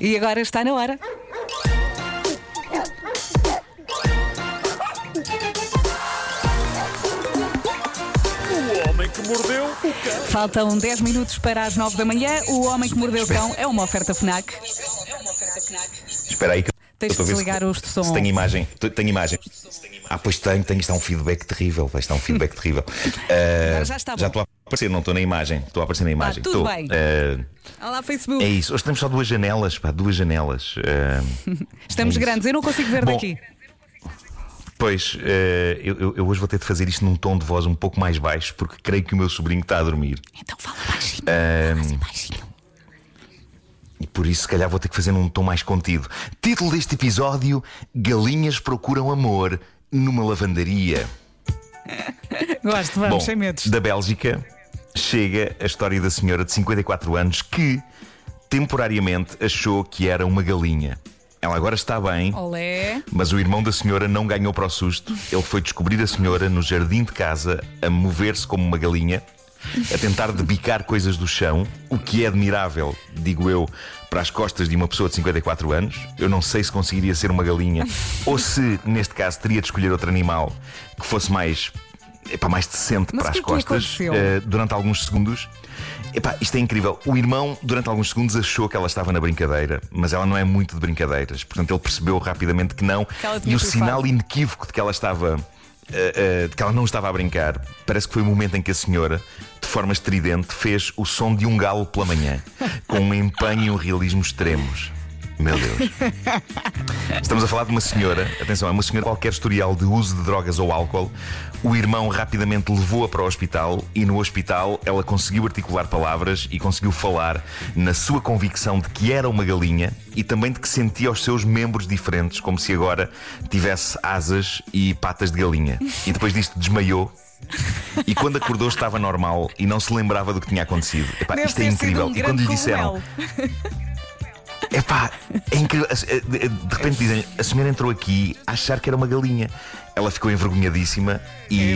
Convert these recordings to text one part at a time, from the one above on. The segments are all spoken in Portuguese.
E agora está na hora. O homem que mordeu o cão. Faltam 10 minutos para as 9 da manhã. O Homem que Mordeu o Cão é uma oferta FNAC. Espera aí que Tens de desligar os de som. se tem imagem. T- Tenho imagem. Ah, pois tenho, tenho. Isto é um feedback terrível. Vai estar um feedback terrível. Agora já está bom. estou a aparecer, não estou na imagem. Estou a aparecer na imagem. tudo estou. bem. Ah, Olá, Facebook. é isso. Hoje temos só duas janelas, pá, duas janelas. Ah, Estamos é grandes, eu não consigo ver Bom, daqui. Pois, eh, eu, eu- hoje vou ter de fazer isto num tom de voz um pouco mais baixo, porque creio que o meu sobrinho está a dormir. Então fala baixinho. Fala assim baixinho. E por isso, se calhar, vou ter que fazer num tom mais contido. Título deste episódio: Galinhas procuram amor numa lavandaria. Gosto, vamos, Bom, sem medos. da Bélgica chega a história da senhora de 54 anos que temporariamente achou que era uma galinha. Ela agora está bem, Olé. mas o irmão da senhora não ganhou para o susto. Ele foi descobrir a senhora no jardim de casa a mover-se como uma galinha, a tentar debicar coisas do chão, o que é admirável, digo eu, para as costas de uma pessoa de 54 anos. Eu não sei se conseguiria ser uma galinha ou se, neste caso, teria de escolher outro animal que fosse mais. Epá, mais decente Mas para o as que é que costas eh, durante alguns segundos. Epá, isto é incrível. O irmão, durante alguns segundos, achou que ela estava na brincadeira, mas ela não é muito de brincadeiras. Portanto, ele percebeu rapidamente que não. tinha e o sinal inequívoco de que ela estava. eh, eh, de que ela não estava a brincar, parece que foi o momento em que a senhora, de forma estridente, fez o som de um galo pela manhã, com um empenho e um realismo extremos. Meu Deus. Estamos a falar de uma senhora, atenção, é uma senhora qualquer historial de uso de drogas ou álcool. O irmão rapidamente levou-a para o hospital e no hospital ela conseguiu articular palavras e conseguiu falar na sua convicção de que era uma galinha e também de que sentia os seus membros diferentes, como se agora tivesse asas e patas de galinha. E depois disto desmaiou. E quando acordou estava normal e não se lembrava do que tinha acontecido. Epá, isto é incrível. um e quando lhe disseram, cogumelo. Epá, é incrível. A- a- De repente dizem a senhora entrou aqui a achar que era uma galinha. Ela ficou envergonhadíssima e,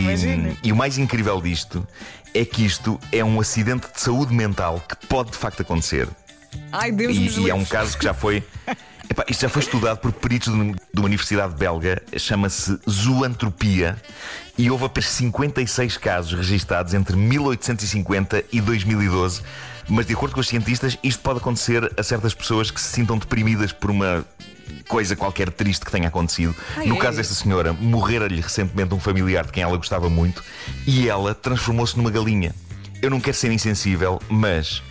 e o mais incrível disto é que isto é um acidente de saúde mental que pode de facto acontecer. Ai, Deus E, e é um caso que já foi. Epá, isto já foi estudado por peritos de uma- de uma universidade belga, chama-se zoantropia, e houve apenas 56 casos registados entre 1850 e 2012. Mas, de acordo com os cientistas, isto pode acontecer a certas pessoas que se sintam deprimidas por uma coisa qualquer triste que tenha acontecido. Ai, no caso desta senhora, morrera-lhe recentemente um familiar de quem ela gostava muito e ela transformou-se numa galinha. Eu não quero ser insensível, mas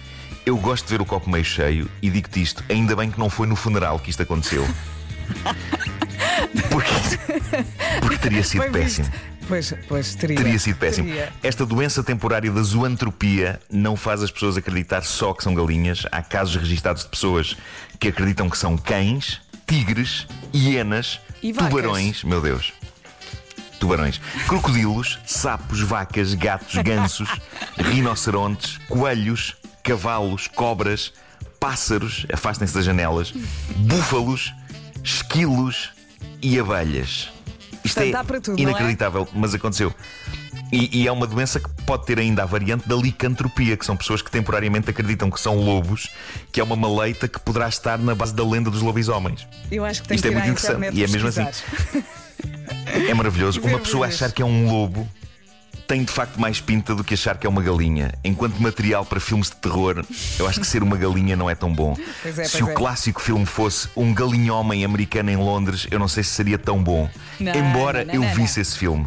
eu gosto de ver o copo meio cheio e digo-te isto, ainda bem que não foi no funeral que isto aconteceu. Porque, porque teria sido Bem visto. péssimo. Pois, pois, teria. Teria sido péssimo. Teria. Esta doença temporária da zoantropia não faz as pessoas acreditar só que são galinhas. Há casos registados de pessoas que acreditam que são cães, tigres, hienas, E tubarões. Meu Deus. Tubarões, crocodilos, sapos, vacas, gatos, gansos, rinocerontes, coelhos, cavalos, cobras, pássaros, afastem-se das janelas, búfalos, esquilos e abelhas. Isto Portanto, é tudo, é? inacreditável, mas aconteceu. E, e é uma doença que pode ter ainda a variante da licantropia, que são pessoas que temporariamente acreditam que são lobos, que é uma maleita que poderá estar na base da lenda dos lobisomens. Eu acho que tem Isto que é muito interessante. E é mesmo assim. É maravilhoso. Ver Uma pessoa achar que é um lobo tem de facto mais pinta do que achar que é uma galinha. Enquanto material para filmes de terror, eu acho que ser uma galinha não é tão bom. Pois é, se pois o é. clássico filme fosse um galinhomem americano em Londres, eu não sei se seria tão bom. Não, Embora não, eu não, visse esse filme.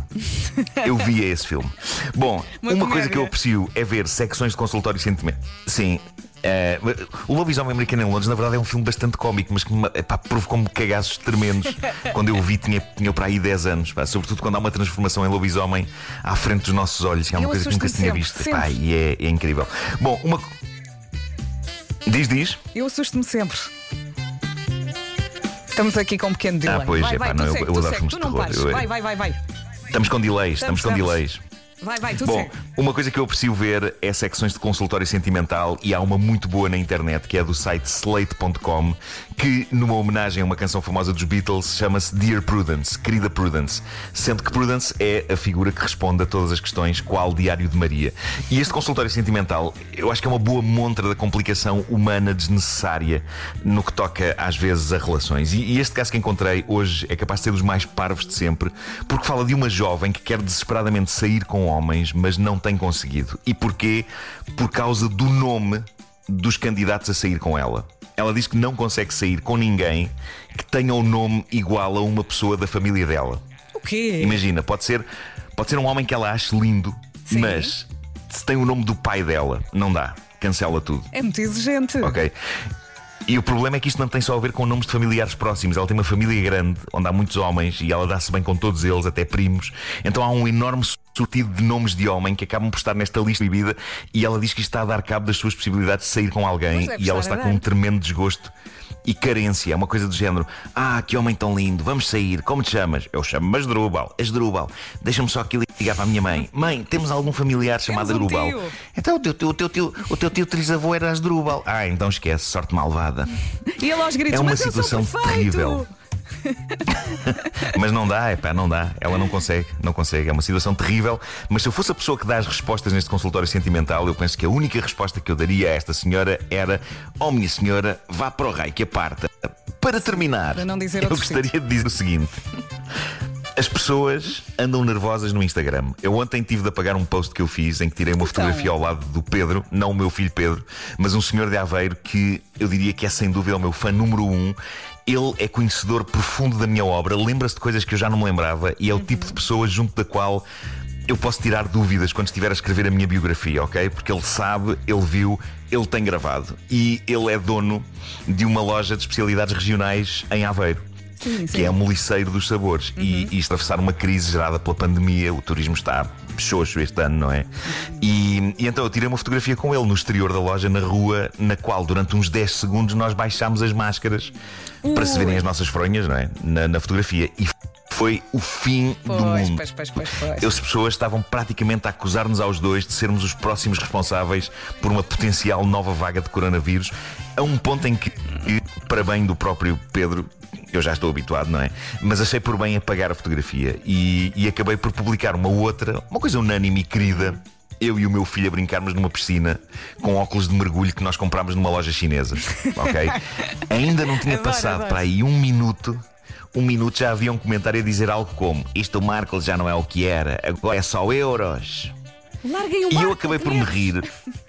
Eu via esse filme. Bom, Uma uma coisa que eu aprecio é ver secções de consultório sentimento. Sim. Eh, o Lobisomem Americano em Londres, na verdade, é um filme bastante cómico, mas que provocou-me cagaços tremendos. quando eu o vi, tinha, tinha para aí 10 anos. pá. Sobretudo quando há uma transformação em lobisomem à frente dos nossos olhos, que é uma Eu coisa que nunca se tinha visto. Sempre. e é, é incrível. Bom, uma. Diz, diz. Eu assusto-me sempre. Estamos aqui com um pequeno delay. pois, vai, epá, vai, não, tu eu- segue, eu adoro filmes de terror. Eu- Vai, vai, vai, vai. Estamos com delays, estamos, Estamos, com delays. Vai, vai, tudo Bom, certo. uma coisa que eu aprecio ver é secções de consultório sentimental e há uma muito boa na internet que é do site slate.com que, numa homenagem a uma canção famosa dos Beatles, chama-se Dear Prudence, querida Prudence, sendo que Prudence é a figura que responde a todas as questões, qual Diário de Maria. E este consultório sentimental, eu acho que é uma boa montra da complicação humana desnecessária no que toca às vezes a relações. E, e este caso que encontrei hoje é capaz de ser dos mais parvos de sempre, porque fala de uma jovem que quer desesperadamente sair com homens, mas não tem conseguido. E porquê? Por causa do nome dos candidatos a sair com ela. Ela diz que não consegue sair com ninguém que tenha o um nome igual a uma pessoa da família dela. O quê? Imagina, pode ser, pode ser um homem que ela ache lindo, Sim. mas se tem o nome do pai dela, não dá. Cancela tudo. É muito exigente. Ok? E o problema é que isto não tem só a ver com nomes de familiares próximos. Ela tem uma família grande, onde há muitos homens e ela dá-se bem com todos eles, até primos. Então há um enorme sortido de nomes de homem que acabam por estar nesta lista bebida e ela diz que isto está a dar cabo das suas possibilidades de sair com alguém deve e ela está com um tremendo desgosto e carência. É uma coisa do género: Ah, que homem tão lindo, vamos sair, como te chamas? Eu chamo-me Asdrúbal. Asdrúbal, deixa-me só aqui ligar para a minha mãe. Mãe, temos algum familiar chamado Temos um Asdrúbal? Então o teu, teu, o teu, tio, o teu tio trisavô era Asdrúbal. Ah, então esquece, sorte malvada. E ele aos gritos, É uma situação terrível. Mas não dá, epá, não dá. Ela não consegue, não consegue. É uma situação terrível. Mas se eu fosse a pessoa que dá as respostas neste consultório sentimental, eu penso que a única resposta que eu daria a esta senhora era: Oh, minha senhora, vá para o raio que aparta. Para terminar, Para não dizer eu gostaria de dizer o seguinte. As pessoas andam nervosas no Instagram. Eu ontem tive de apagar um post que eu fiz em que tirei uma Então. fotografia ao lado do Pedro, não o meu filho Pedro, mas um senhor de Aveiro que eu diria que é sem dúvida o meu fã número um. Ele é conhecedor profundo da minha obra, lembra-se de coisas que eu já não me lembrava e é o tipo de pessoa junto da qual eu posso tirar dúvidas quando estiver a escrever a minha biografia, ok? Porque ele sabe, ele viu, ele tem gravado. E ele é dono de uma loja de especialidades regionais em Aveiro Sim, sim. que é a Moliceiro dos Sabores. E, e atravessar uma crise gerada pela pandemia, o turismo está xoxo este ano, não é? E, e então eu tirei uma fotografia com ele no exterior da loja, na rua, na qual durante uns 10 segundos nós baixámos as máscaras para se verem as nossas fronhas, não é? Na, na fotografia. E foi o fim do Pois, mundo. pois, pois, pois, pois. As pessoas estavam praticamente a acusar-nos aos dois de sermos os próximos responsáveis por uma potencial nova vaga de coronavírus, a um ponto em que, para bem do próprio Pedro, eu já estou habituado, não é? Mas achei por bem apagar a fotografia e, e acabei por publicar uma outra, uma coisa unânime e querida. Eu e o meu filho a brincarmos numa piscina com óculos de mergulho que nós comprámos numa loja chinesa. Ok? Ainda não tinha passado para aí um minuto um minuto já havia um comentário a dizer algo como: Isto o Marco já não é o que era, agora é só euros. Larguem o E eu Marco, acabei por me rir.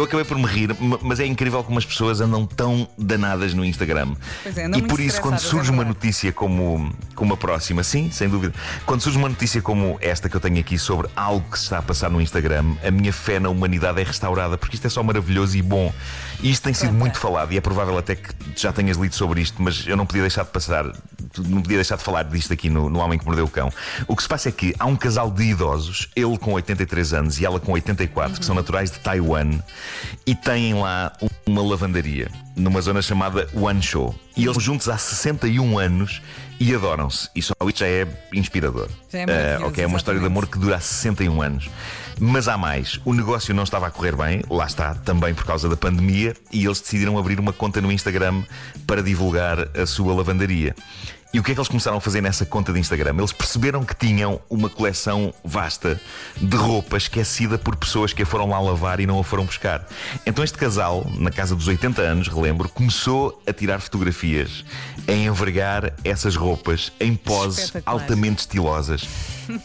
Eu acabei por me rir, mas é incrível como as pessoas andam tão danadas no Instagram. Pois é, e por isso, quando estressadas, surge é uma notícia como, como a próxima, sim, sem dúvida. Quando surge uma notícia como esta que eu tenho aqui sobre algo que se está a passar no Instagram, a minha fé na humanidade é restaurada, porque isto é só maravilhoso e bom. E isto tem sido muito falado, e é provável até que já tenhas lido sobre isto, mas eu não podia deixar de passar, não podia deixar de falar disto aqui no, no Homem que Mordeu o Cão. O que se passa é que há um casal de idosos, ele com 83 anos e ela com 84, que são naturais de Taiwan, e têm lá uma lavandaria numa zona chamada Wanshou. E eles juntos há 61 anos e adoram-se. E só isto já é inspirador. Já é Ah, maravilhoso, ok, é uma história de amor que dura há 61 anos. Mas há mais. O negócio não estava a correr bem, lá está, também por causa da pandemia, e eles decidiram abrir uma conta no Instagram para divulgar a sua lavandaria. E o que é que eles começaram a fazer nessa conta de Instagram? Eles perceberam que tinham uma coleção vasta de roupa esquecida por pessoas que a foram lá lavar e não a foram buscar. Então este casal, na casa dos 80 anos, relembro, começou a tirar fotografias, a envergar essas roupas em poses altamente estilosas.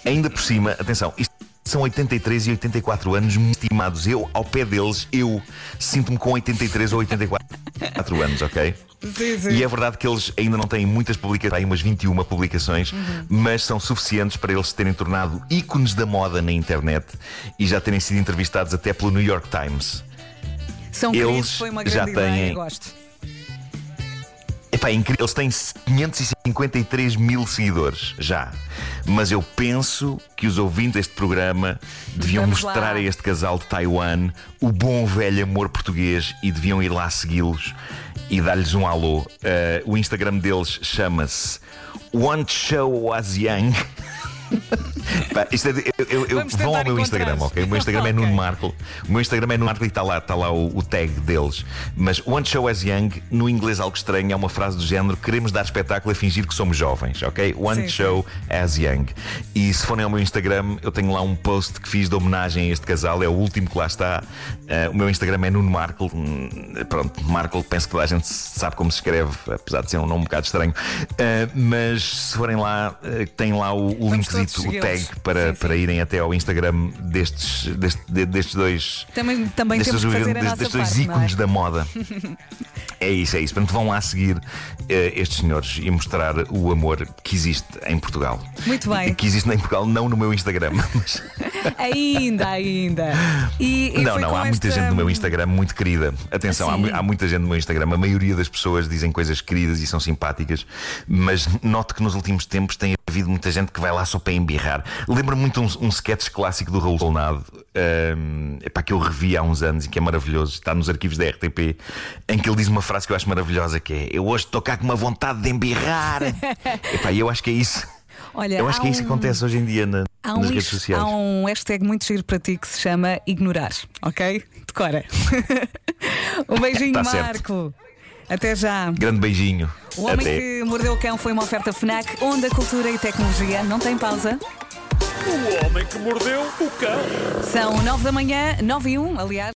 Ainda por cima, atenção, isto são 83 e 84 anos estimados. Eu, ao pé deles, eu sinto-me com 83 ou 84 anos, ok? Sim, sim. E é verdade que eles ainda não têm muitas publicações, têm umas 21 publicações, mas são suficientes para eles se terem tornado ícones da moda na internet e já terem sido entrevistados até pelo New York Times. São eles queridos, foi uma grande já ideia, têm- gosto. É incrível. Eles têm 553 mil seguidores já. Mas eu penso que os ouvintes deste programa deviam Vamos mostrar lá. a este casal de Taiwan o bom velho amor português e deviam ir lá segui-los e dar-lhes um alô. Eh, o Instagram deles chama-se One Show Was Young. Pá, isto é eu, eu, eu- vão ao meu. Instagram, ok? O meu Instagram é Ok. Nuno Marco. O meu Instagram é Nuno Marco e está lá, está lá o, o tag deles. Mas One Show as Young, no inglês algo estranho, é uma frase do género: queremos dar espetáculo a fingir que somos jovens, ok? One Sim, Show as Young. E se forem ao meu Instagram, eu tenho lá um post que fiz de homenagem a este casal, é o último que lá está. Eh, o meu Instagram é Nuno Marco. Hum, Pronto, Marco, penso que toda a gente sabe como se escreve, apesar de ser um nome um bocado estranho. Eh, mas se forem lá, eh, tem lá o, o Vamos o tag para, Sim, sim. para irem até ao Instagram destes, deste- de- destes dois. Também, também Destes, temos dois- destes nossa dois parte, é? ícones da moda. É isso, é isso. Portanto, vão lá seguir eh, estes senhores e mostrar o amor que existe em Portugal. Muito bem. Que existe em Portugal, não no meu Instagram. Mas... Ainda, ainda. E, e não, não, há muita esta- gente no meu Instagram muito querida. Atenção, há, há muita gente no meu Instagram. A maioria das pessoas dizem coisas queridas e são simpáticas, mas noto que nos últimos tempos tem havido muita gente que vai lá só para embirrar. Lembro-me muito um, um sketch clássico do Raul Solnado, um, epá, que eu revi há uns anos e que é maravilhoso. Está nos arquivos da RTP, em que ele diz uma frase que eu acho maravilhosa: que é Eu hoje estou cá com uma vontade de embirrar. epá, e eu acho que é isso. Olha, Eu acho que é isso que um- acontece hoje em dia na- Há um, nas redes is- sociais. há um hashtag muito giro para ti que se chama ignorar, ok? Decora. um beijinho, Tá certo. Marco. Até já. Grande beijinho. O Homem Até. que Mordeu o Cão foi uma oferta FNAC, onde a cultura e tecnologia não tem pausa. O homem que mordeu o cão. São nove da manhã, nove e um, aliás.